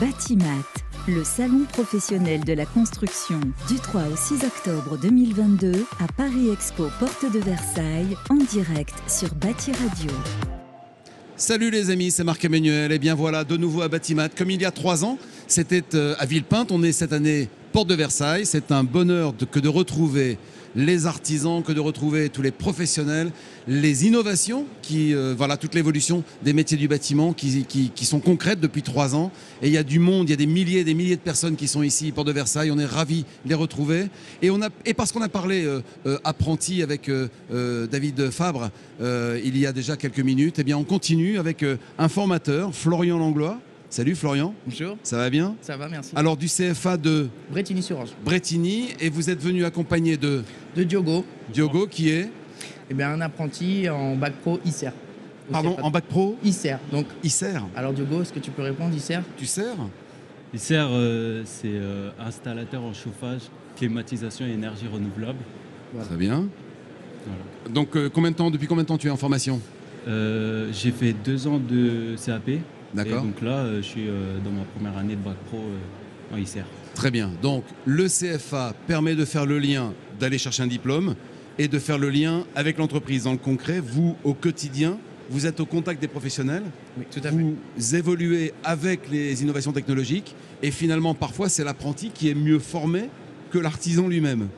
Batimat, le salon professionnel de la construction du 3 au 6 octobre 2022 à Paris Expo Porte de Versailles en direct sur Bati Radio. Salut les amis, c'est Marc Emmanuel et bien voilà de nouveau à Batimat. Comme il y a trois ans, c'était euh, à Villepinte, on est cette année Porte de Versailles. C'est un bonheur que de retrouver les artisans, que de retrouver tous les professionnels, les innovations, qui, euh, voilà, toute l'évolution des métiers du bâtiment qui, sont concrètes depuis trois ans. Et il y a du monde, il y a des milliers et des milliers de personnes qui sont ici, Porte de Versailles. On est ravis de les retrouver. Et, parce qu'on a parlé euh, euh, apprenti avec David Fabre il y a déjà quelques minutes, eh bien on continue avec un formateur, Florian Langlois. Salut Florian, Bonjour, ça va bien ça va, merci. Alors du CFA de Bretigny-sur-Orge. Bretigny et vous êtes venu accompagné de De Diogo, Diogo qui est, eh bien, un apprenti en bac pro ICER. Pardon, CFA. en bac pro, ICER. Donc, sert. alors Diogo, est-ce que tu peux répondre ICER Tu sers? ICER, euh, c'est euh, installateur en chauffage, climatisation et énergie renouvelable. Très bien. Voilà. Donc euh, combien de temps, depuis combien de temps tu es en formation? Euh, J'ai fait deux ans de CAP. Et donc là, euh, je suis euh, dans ma première année de bac pro euh, en ICER. Très bien. Donc le CFA permet de faire le lien, d'aller chercher un diplôme et de faire le lien avec l'entreprise. Dans le concret, vous, au quotidien, vous êtes au contact des professionnels, Oui, tout à fait. vous évoluez avec les innovations technologiques et finalement, parfois, c'est l'apprenti qui est mieux formé que l'artisan lui-même.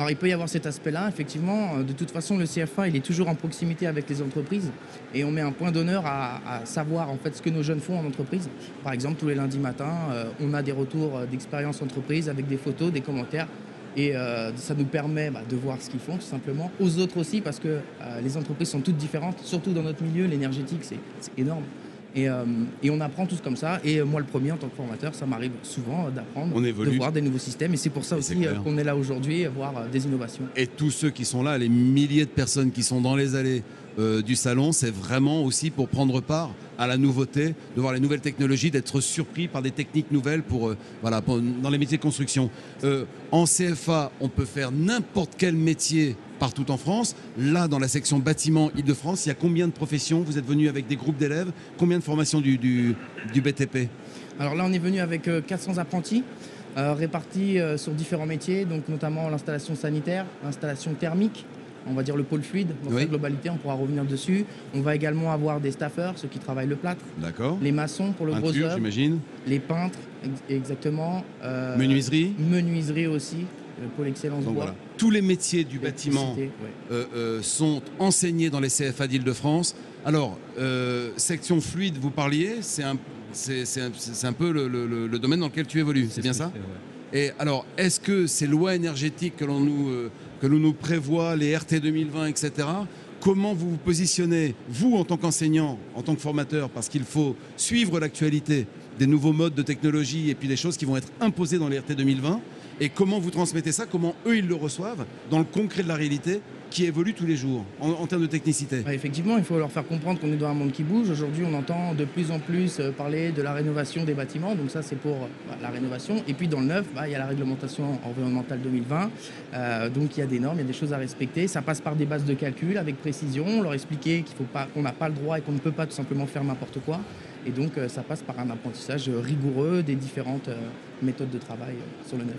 Alors, il peut y avoir cet aspect-là, effectivement. Euh, De toute façon, le CFA, il est toujours en proximité avec les entreprises et on met un point d'honneur à, savoir en fait ce que nos jeunes font en entreprise. Par exemple, tous les lundis matins, euh, on a des retours euh, d'expérience entreprise avec des photos, des commentaires. Et ça nous permet bah, de voir ce qu'ils font tout simplement. Aux autres aussi, parce que les entreprises sont toutes différentes, surtout dans notre milieu, l'énergétique, c'est énorme. Et, euh, et on apprend tous comme ça. Et euh, moi, le premier, en tant que formateur, ça m'arrive souvent euh, d'apprendre, de voir des nouveaux systèmes. Et c'est pour ça Et aussi qu'on est là aujourd'hui, voir des innovations. Et tous ceux qui sont là, les milliers de personnes qui sont dans les allées euh, du salon, c'est vraiment aussi pour prendre part à la nouveauté, de voir les nouvelles technologies, d'être surpris par des techniques nouvelles pour, euh, voilà, dans les métiers de construction. Euh, en CFA, on peut faire n'importe quel métier partout en France. Là, dans la section bâtiment Île-de-France, il y a combien de professions? Vous êtes venu avec des groupes d'élèves Combien de formations du, du, BTP Alors là, on est venu avec euh, 400 apprentis répartis sur différents métiers, donc notamment l'installation sanitaire, l'installation thermique, on va dire le pôle fluide dans Oui. sa globalité, on pourra revenir dessus. On va également avoir des staffeurs, ceux qui travaillent le plâtre, D'accord les maçons pour le gros œuvre, j'imagine. les peintres, ex- exactement. euh, Menuiserie. Menuiserie aussi, le pôle excellence Donc bois. voilà. Tous les métiers du bâtiment ouais. euh, euh, sont enseignés dans les CFA d'Île-de-France. Alors, euh, section fluide, vous parliez, c'est un, c'est, c'est un, c'est un peu le, le- le- le domaine dans lequel tu évolues, c'est bien ça ouais. Et alors, est-ce que ces lois énergétiques que l'on nous, euh, que l'on nous prévoit, les RT 2020, etc., comment vous vous positionnez, vous en tant qu'enseignant, en tant que formateur, parce qu'il faut suivre l'actualité des nouveaux modes de technologie et puis des choses qui vont être imposées dans les RT 2020, et comment vous transmettez ça, comment eux ils le reçoivent dans le concret de la réalité qui évolue tous les jours en, termes de technicité. Effectivement, il faut leur faire comprendre qu'on est dans un monde qui bouge. Aujourd'hui, on entend de plus en plus euh, parler de la rénovation des bâtiments. Donc ça, c'est pour euh, bah, la rénovation. Et puis dans le neuf, bah, il y a la réglementation environnementale 2020. Euh, donc il y a des normes, il y a des choses à respecter. Ça passe par des bases de calcul avec précision. On leur expliquer faut pas, qu'on n'a pas le droit et qu'on ne peut pas tout simplement faire n'importe quoi. Et donc ça passe par un apprentissage rigoureux des différentes méthodes de travail sur le neuf.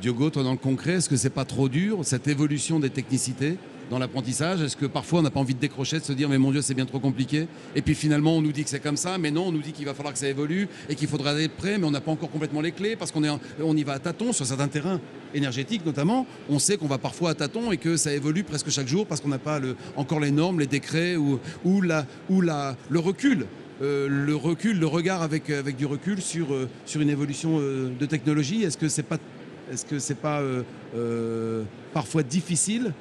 Diogo, toi dans le concret, est-ce que c'est pas trop dur cette évolution des technicités dans l'apprentissage? Est-ce que parfois on n'a pas envie de décrocher, de se dire mais mon Dieu c'est bien trop compliqué Et puis finalement on nous dit que c'est comme ça, mais non, on nous dit qu'il va falloir que ça évolue et qu'il faudra être prêt, mais on n'a pas encore complètement les clés parce qu'on est on y va à tâtons sur certains terrains énergétiques notamment. On sait qu'on va parfois à tâtons et que ça évolue presque chaque jour parce qu'on n'a pas le- encore les normes, les décrets ou, ou, la, ou la, le recul. euh, le recul, le regard avec, avec du recul sur, euh, sur une évolution euh, de technologie. Est-ce que c'est pas est-ce que c'est pas euh, euh, parfois difficile,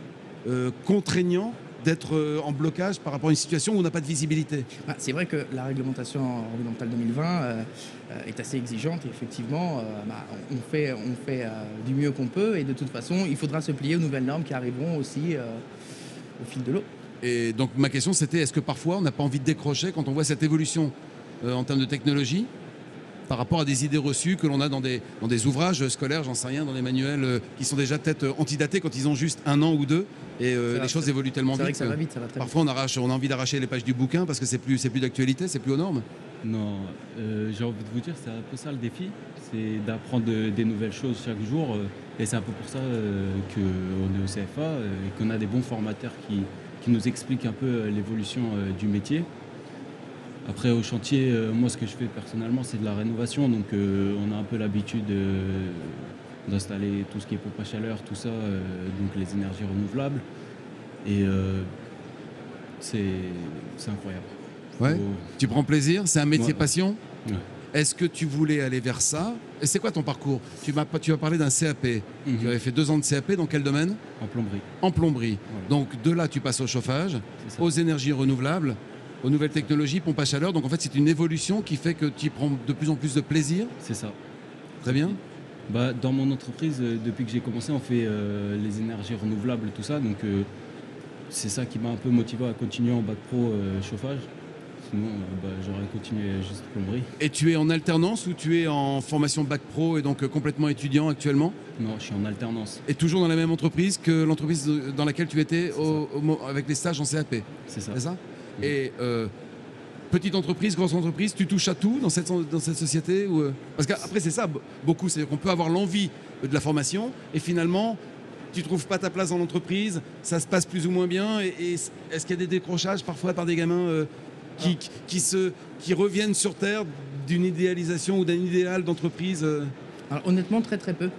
euh, contraignant d'être en blocage par rapport à une situation où on n'a pas de visibilité? Ah, C'est vrai que la réglementation environnementale 2020 euh, euh, est assez exigeante et effectivement, euh, bah, on fait, on fait euh, du mieux qu'on peut et de toute façon, il faudra se plier aux nouvelles normes qui arriveront aussi au fil de l'eau. Et donc ma question c'était est-ce que parfois on n'a pas envie de décrocher quand on voit cette évolution en termes de technologie? Par rapport à des idées reçues que l'on a dans des, dans des ouvrages scolaires, j'en sais rien, dans des manuels euh, qui sont déjà peut-être euh, antidatés quand ils ont juste un an ou deux. Et euh, les va, choses évoluent tellement C'est vrai vite. que ça va vite, ça va très vite. Parfois, on, arrache, on a envie d'arracher les pages du bouquin parce que c'est plus, c'est plus d'actualité, c'est plus aux normes. Non, euh, j'ai envie de vous dire, c'est un peu ça le défi, c'est d'apprendre de- des nouvelles choses chaque jour. euh, et c'est un peu pour ça euh, qu'on est au CFA euh, et qu'on a des bons formateurs qui, qui nous expliquent un peu euh, l'évolution euh, du métier. Après, au chantier, euh, moi, ce que je fais personnellement, c'est de la rénovation. Donc, euh, on a un peu l'habitude euh, d'installer tout ce qui est pompe à chaleur, tout ça, donc les énergies renouvelables. Et c'est incroyable. Ouais. Faut- Tu prends plaisir, c'est un métier Ouais. passion? Ouais. Est-ce que tu voulais aller vers ça? Et c'est quoi ton parcours? Tu as parlé d'un CAP. Mhm. Tu avais fait deux ans de CAP dans quel domaine? En plomberie. En plomberie. Voilà. Donc de là, tu passes au chauffage, aux énergies renouvelables, aux nouvelles technologies, pompe à chaleur. Donc en fait, c'est une évolution qui fait que tu y prends de plus en plus de plaisir. C'est ça. Très bien. Bah, dans mon entreprise, euh, depuis que j'ai commencé, on fait euh, les énergies renouvelables, tout ça. Donc, euh, c'est ça qui m'a un peu motivé à continuer en bac pro euh, chauffage. Sinon, bah, j'aurais continué juste plomberie. Et tu es en alternance ou tu es en formation bac pro et donc complètement étudiant actuellement? Non, je suis en alternance. Et toujours dans la même entreprise que l'entreprise dans laquelle tu étais au- au avec les stages en CAP C'est ça. C'est ça? Et euh, petite entreprise, grosse entreprise, tu touches à tout dans cette, dans cette société ou, euh, Parce qu'après, c'est ça, beaucoup. C'est-à-dire qu'on peut avoir l'envie de la formation et finalement, tu trouves pas ta place dans l'entreprise, ça se passe plus ou moins bien. Et, et est-ce qu'il y a des décrochages parfois par des gamins euh, qui, qui, qui se, qui reviennent sur Terre d'une idéalisation ou d'un idéal d'entreprise euh? Alors, honnêtement, très très peu.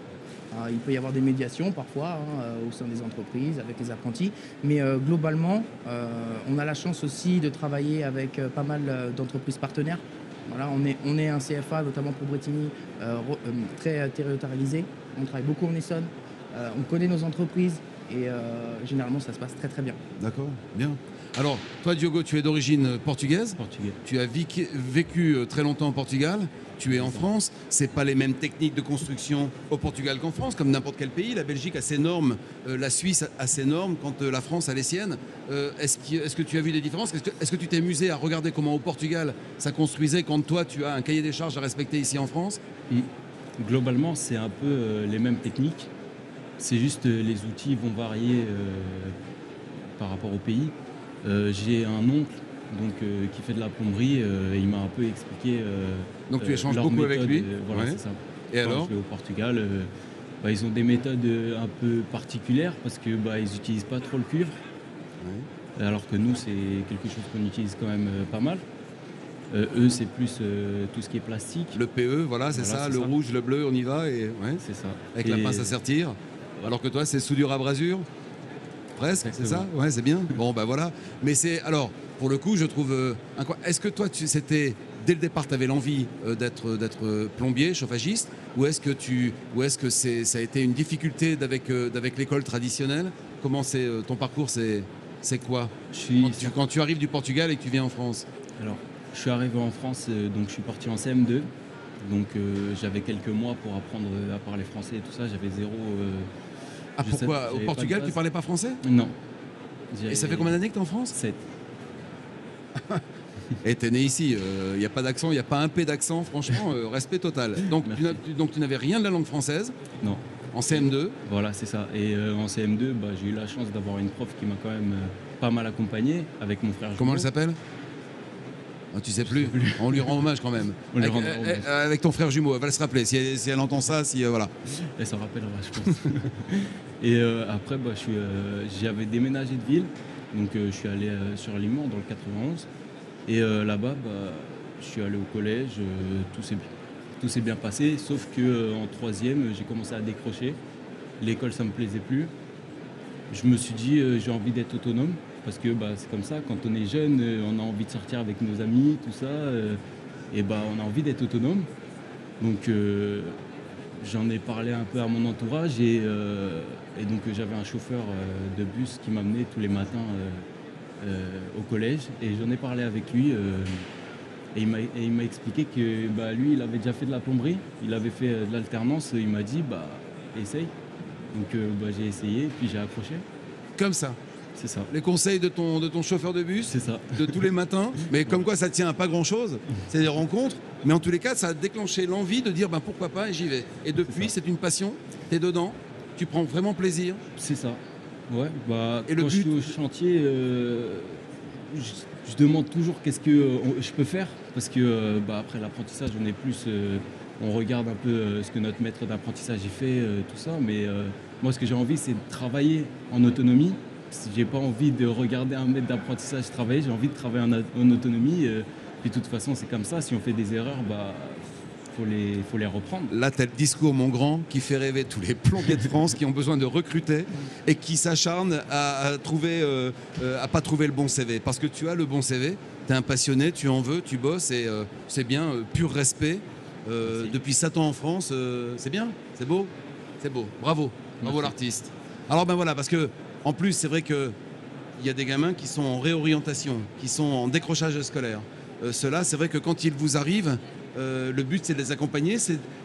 Alors, il peut y avoir des médiations parfois hein, euh, au sein des entreprises avec les apprentis, mais euh, globalement, euh, on a la chance aussi de travailler avec pas mal d'entreprises partenaires. Voilà, on, est, on est un CFA, notamment pour Bretigny, re- très territorialisé. On travaille beaucoup en Essonne, on connaît nos entreprises et généralement ça se passe très très bien. D'accord, bien. Alors, toi, Diogo, tu es d'origine portugaise. Portugais. Tu as vécu, vécu, euh, très longtemps au Portugal, tu es en France, c'est pas les mêmes techniques de construction au Portugal qu'en France, comme n'importe quel pays. La Belgique a ses normes, euh, la Suisse a ses normes, quand euh, la France a les siennes. Euh, est-ce, que tu as vu des différences? Est-ce que, est-ce que tu t'es amusé à regarder comment au Portugal ça construisait quand toi tu as un cahier des charges à respecter ici en France? Globalement, c'est un peu les mêmes techniques. C'est juste euh, les outils vont varier par rapport au pays. Euh, j'ai un oncle donc, euh, qui fait de la plomberie euh, et il m'a un peu expliqué. Donc tu échanges beaucoup avec lui Voilà, Ouais. c'est ça. Et Quand alors je vais au Portugal, bah, ils ont des méthodes un peu particulières parce que bah, ils n'utilisent pas trop le cuivre. Alors que nous, c'est quelque chose qu'on utilise quand même euh, pas mal. Euh, eux, c'est plus euh, tout ce qui est plastique. Le PE, voilà, c'est Voilà, ça, le ça. rouge, le bleu, on y va, et, ouais, C'est ça. avec la pince à sertir. Alors que toi, c'est soudure à brasure Presque, c'est ça Ouais, c'est bien. Bon, bah voilà. Mais c'est. Alors, pour le coup, je trouve. euh, Est-ce que toi, tu, c'était. Dès le départ, tu avais l'envie euh, d'être, d'être euh, plombier, chauffagiste Ou est-ce que, tu, ou est-ce que c'est, ça a été une difficulté d'avec, euh, d'avec l'école traditionnelle? Comment c'est. ton parcours, c'est, c'est quoi? Je suis, quand tu, quand tu arrives du Portugal et que tu viens en France alors, je suis arrivé en France, donc je suis parti en CM2. Donc euh, j'avais quelques mois pour apprendre à parler français et tout ça. J'avais zéro. euh, Ah, Je pourquoi Au Portugal, tu parlais pas français Non. Et ça fait combien d'années que tu es en France 7. Et t'es né ici, il n'y a pas d'accent, il n'y a pas un P d'accent, franchement, euh, respect total. Donc tu, donc n'avais rien de la langue française Non. en CM2. Voilà, c'est ça. Et euh, en CM2, bah, j'ai eu la chance d'avoir une prof qui m'a quand même euh, pas mal accompagné avec mon frère. Comment elle s'appelle? Ah, Tu sais plus. On lui rend hommage quand même. On lui avec, rendra euh, hommage. euh, avec ton frère jumeau, elle va se rappeler. Si elle, si elle entend ça, si euh, voilà. Elle s'en rappellera, je pense. et euh, après, bah, j'avais déménagé de ville. Donc je suis allé sur Limours dans le 91. Et là-bas, bah, je suis allé au collège. tout s'est tout s'est bien passé. Sauf que en troisième, j'ai commencé à décrocher. L'école, ça me plaisait plus. Je me suis dit, j'ai envie d'être autonome. Parce que bah, c'est comme ça, quand on est jeune, euh, on a envie de sortir avec nos amis, tout ça. euh, et bah, on a envie d'être autonome. Donc euh, j'en ai parlé un peu à mon entourage et, donc j'avais un chauffeur de bus qui m'amenait tous les matins au collège et j'en ai parlé avec lui et il m'a expliqué que bah, lui il avait déjà fait de la plomberie, il avait fait de l'alternance, il m'a dit bah essaye. Donc bah, j'ai essayé puis j'ai accroché. Comme ça. C'est ça. les conseils de ton, de ton chauffeur de bus, C'est ça. de tous les matins. Mais comme quoi, ça tient à pas grand-chose. C'est des rencontres. Mais en tous les cas, ça a déclenché l'envie de dire ben, pourquoi pas et j'y vais. Et depuis, c'est une passion. Tu es dedans. Tu prends vraiment plaisir. C'est ça. Ouais, bah, Et le quand je suis but- au chantier, euh, je, je demande toujours qu'est-ce que euh, je peux faire. Parce que euh, bah, après l'apprentissage, on est plus. on regarde un peu euh, ce que notre maître d'apprentissage y fait, euh, tout ça. Mais euh, moi, ce que j'ai envie, c'est de travailler en autonomie. J'ai pas envie de regarder un maître d'apprentissage travailler, j'ai envie de travailler en, autonomie. euh, puis de toute façon, c'est comme ça. Si on fait des erreurs, bah, faut les, faut les reprendre. Là, le discours, mon grand, qui fait rêver tous les plombiers de France qui ont besoin de recruter et qui s'acharnent à, à trouver, euh, euh, à pas trouver le bon CV. Parce que tu as le bon CV, tu es un passionné, tu en veux, tu bosses et euh, c'est bien, euh, pur respect. Depuis 7 ans en France, c'est bien, c'est beau, c'est beau. Bravo, bravo l'artiste. Alors ben voilà, parce que en plus, c'est vrai que il y a des gamins qui sont en réorientation, qui sont en décrochage scolaire. Euh, Ceux-là, c'est vrai que quand ils vous arrivent, euh, le but c'est de les accompagner.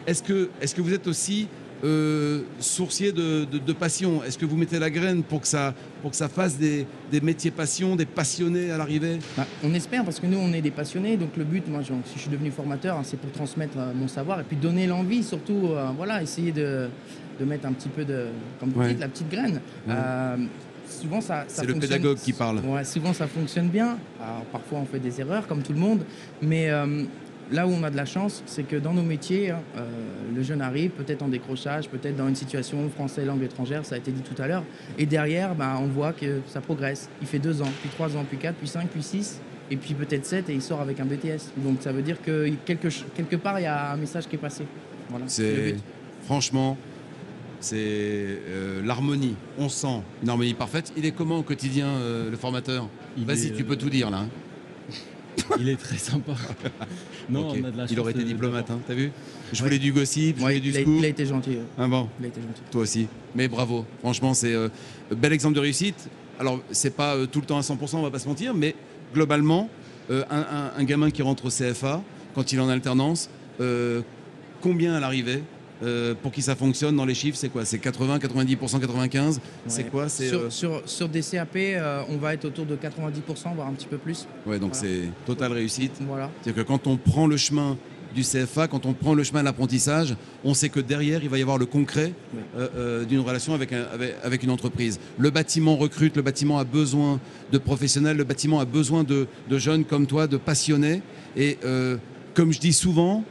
Est que vous êtes aussi euh, sourcier de, de- de passion Est-ce que vous mettez la graine pour que ça, pour que ça fasse des, des métiers passion, des passionnés à l'arrivée? Bah, on espère parce que nous on est des passionnés donc le but moi genre, si je suis devenu formateur hein, c'est pour transmettre euh, mon savoir et puis donner l'envie surtout euh, voilà essayer de, de mettre un petit peu de comme vous Ouais. dites la petite graine Ouais. Euh, souvent ça, ça C'est le fonctionne- pédagogue qui parle. ouais, souvent ça fonctionne bien alors parfois on fait des erreurs comme tout le monde mais euh, là où on a de la chance c'est que dans nos métiers hein, euh, le jeune arrive peut-être en décrochage peut-être dans une situation français langue étrangère ça a été dit tout à l'heure et derrière, bah, on voit que ça progresse. Il fait deux ans, puis trois ans, puis quatre, puis cinq, puis six, et puis peut-être sept, et il sort avec un BTS. Donc ça veut dire que quelque, part, il y a un message qui est passé. Voilà, le C'est but. franchement, c'est euh, l'harmonie. On sent une harmonie parfaite. Il est comment au quotidien, euh, le formateur? Vas-y, est, tu euh, peux tout dire là. hein. Il est très sympa. non, Ok. on a de la chance. Il aurait été diplomate, hein, t'as vu Je Ouais. voulais du gossip, je Ouais, voulais du il, a, scoop. il a été gentil. Ah bon, Il a été gentil. toi aussi. Mais bravo, franchement, c'est euh, bel exemple de réussite. Alors, c'est pas euh, tout le temps à 100%, on va pas se mentir, mais globalement, euh, un, un- un gamin qui rentre au CFA, quand il est en alternance, combien à l'arrivée euh, pour que ça fonctionne dans les chiffres, c'est quoi? C'est 80, 90%, 95 C'est quoi? C'est sur, euh, sur, sur des CAP, euh, on va être autour de 90%, voire un petit peu plus. Ouais, donc Voilà. c'est totale réussite. Voilà. C'est-à-dire que quand on prend le chemin du CFA, quand on prend le chemin de l'apprentissage, on sait que derrière, il va y avoir le concret Oui. euh, euh, d'une relation avec, un- avec, avec une entreprise. Le bâtiment recrute, le bâtiment a besoin de professionnels, le bâtiment a besoin de, de jeunes comme toi, de passionnés. Et euh, comme je dis souvent,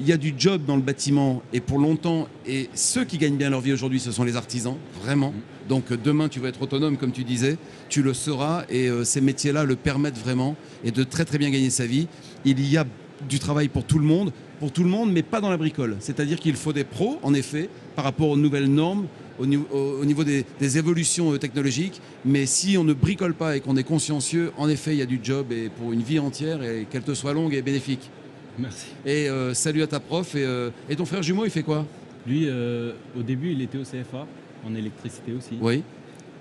il y a du job dans le bâtiment et pour longtemps. Et ceux qui gagnent bien leur vie aujourd'hui, ce sont les artisans, vraiment. Donc euh, demain, tu vas être autonome, comme tu disais, tu le seras. Et euh, ces métiers-là le permettent vraiment et de très très bien gagner sa vie. Il y a du travail pour tout le monde, pour tout le monde, mais pas dans la bricole. C'est-à-dire qu'il faut des pros, en effet, par rapport aux nouvelles normes, au, niveau- au- au niveau des, des évolutions euh, technologiques. Mais si on ne bricole pas et qu'on est consciencieux, en effet, il y a du job et pour une vie entière et qu'elle te soit longue et bénéfique. Merci. Et euh, salut à ta prof. Et, euh, et ton frère jumeau, il fait quoi? Lui, euh, au début, il était au CFA, en électricité aussi. Oui.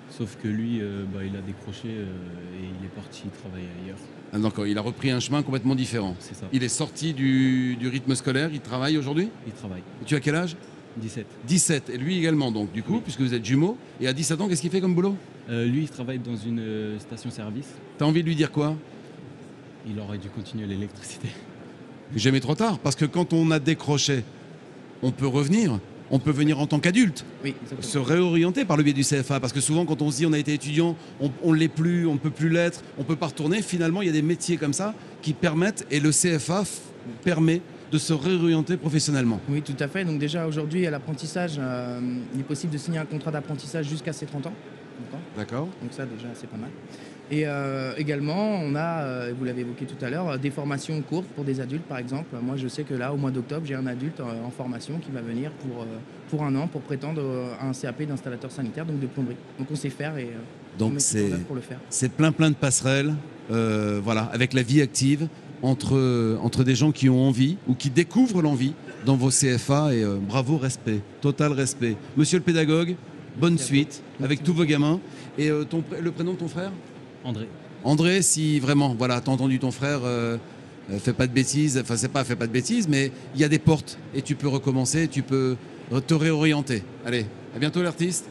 Sauf que lui, euh, bah, il a décroché et il est parti travailler ailleurs. Ah, Donc il a repris un chemin complètement différent. C'est ça. Il est sorti du, du rythme scolaire, il travaille aujourd'hui? Il travaille. Tu as quel âge? 17. 17. Et lui également, donc, du coup, Oui. puisque vous êtes jumeaux. Et à 17 ans, qu'est-ce qu'il fait comme boulot? Euh, lui, il travaille dans une euh, station-service. T'as envie de lui dire quoi? Il aurait dû continuer l'électricité. Jamais trop tard, parce que quand on a décroché, on peut revenir. On peut venir en tant qu'adulte, Oui, se réorienter par le biais du CFA. Parce que souvent, quand on se dit on a été étudiant, on ne l'est plus, on ne peut plus l'être, on peut pas retourner. Finalement, il y a des métiers comme ça qui permettent, et le CFA permet de se réorienter professionnellement. Oui, tout à fait. Donc déjà aujourd'hui, à l'apprentissage, euh, il est possible de signer un contrat d'apprentissage jusqu'à ses 30 ans. D'accord Donc ça déjà c'est pas mal. Et euh, également on a, euh, vous l'avez évoqué tout à l'heure, des formations courtes pour des adultes par exemple. Moi je sais que là au mois d'octobre j'ai un adulte euh, en formation qui va venir pour, pour un an pour prétendre à un CAP d'installateur sanitaire, donc de plomberie. Donc on sait faire et on Donc en c'est pour le faire. c'est plein plein de passerelles, euh, voilà, avec la vie active entre, entre des gens qui ont envie ou qui découvrent l'envie dans vos CFA et euh, bravo, respect, total respect. Monsieur le pédagogue, bonne Merci suite avec tous vos gamins. Et euh, ton, le prénom de ton frère? André. André, si vraiment, voilà, t'as entendu ton frère, euh, euh, fais pas de bêtises, enfin c'est pas fais pas de bêtises, mais il y a des portes et tu peux recommencer, tu peux te réorienter. Allez, à bientôt l'artiste.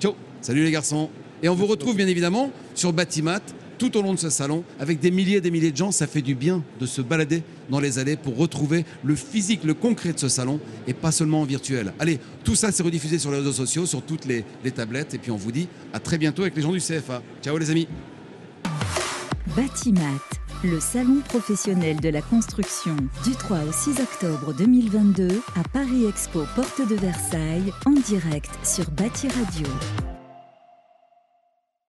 Ciao, salut les garçons. Et on vous retrouve bien évidemment sur Batimat tout au long de ce salon avec des milliers et des milliers de gens. Ça fait du bien de se balader dans les allées pour retrouver le physique, le concret de ce salon et pas seulement en virtuel. Allez, tout ça c'est rediffusé sur les réseaux sociaux, sur toutes les, les tablettes. Et puis on vous dit à très bientôt avec les gens du CFA. Ciao les amis. Batimat, le salon professionnel de la construction du 3 au 6 octobre 2022 à Paris Expo Porte de Versailles en direct sur Bâti Radio.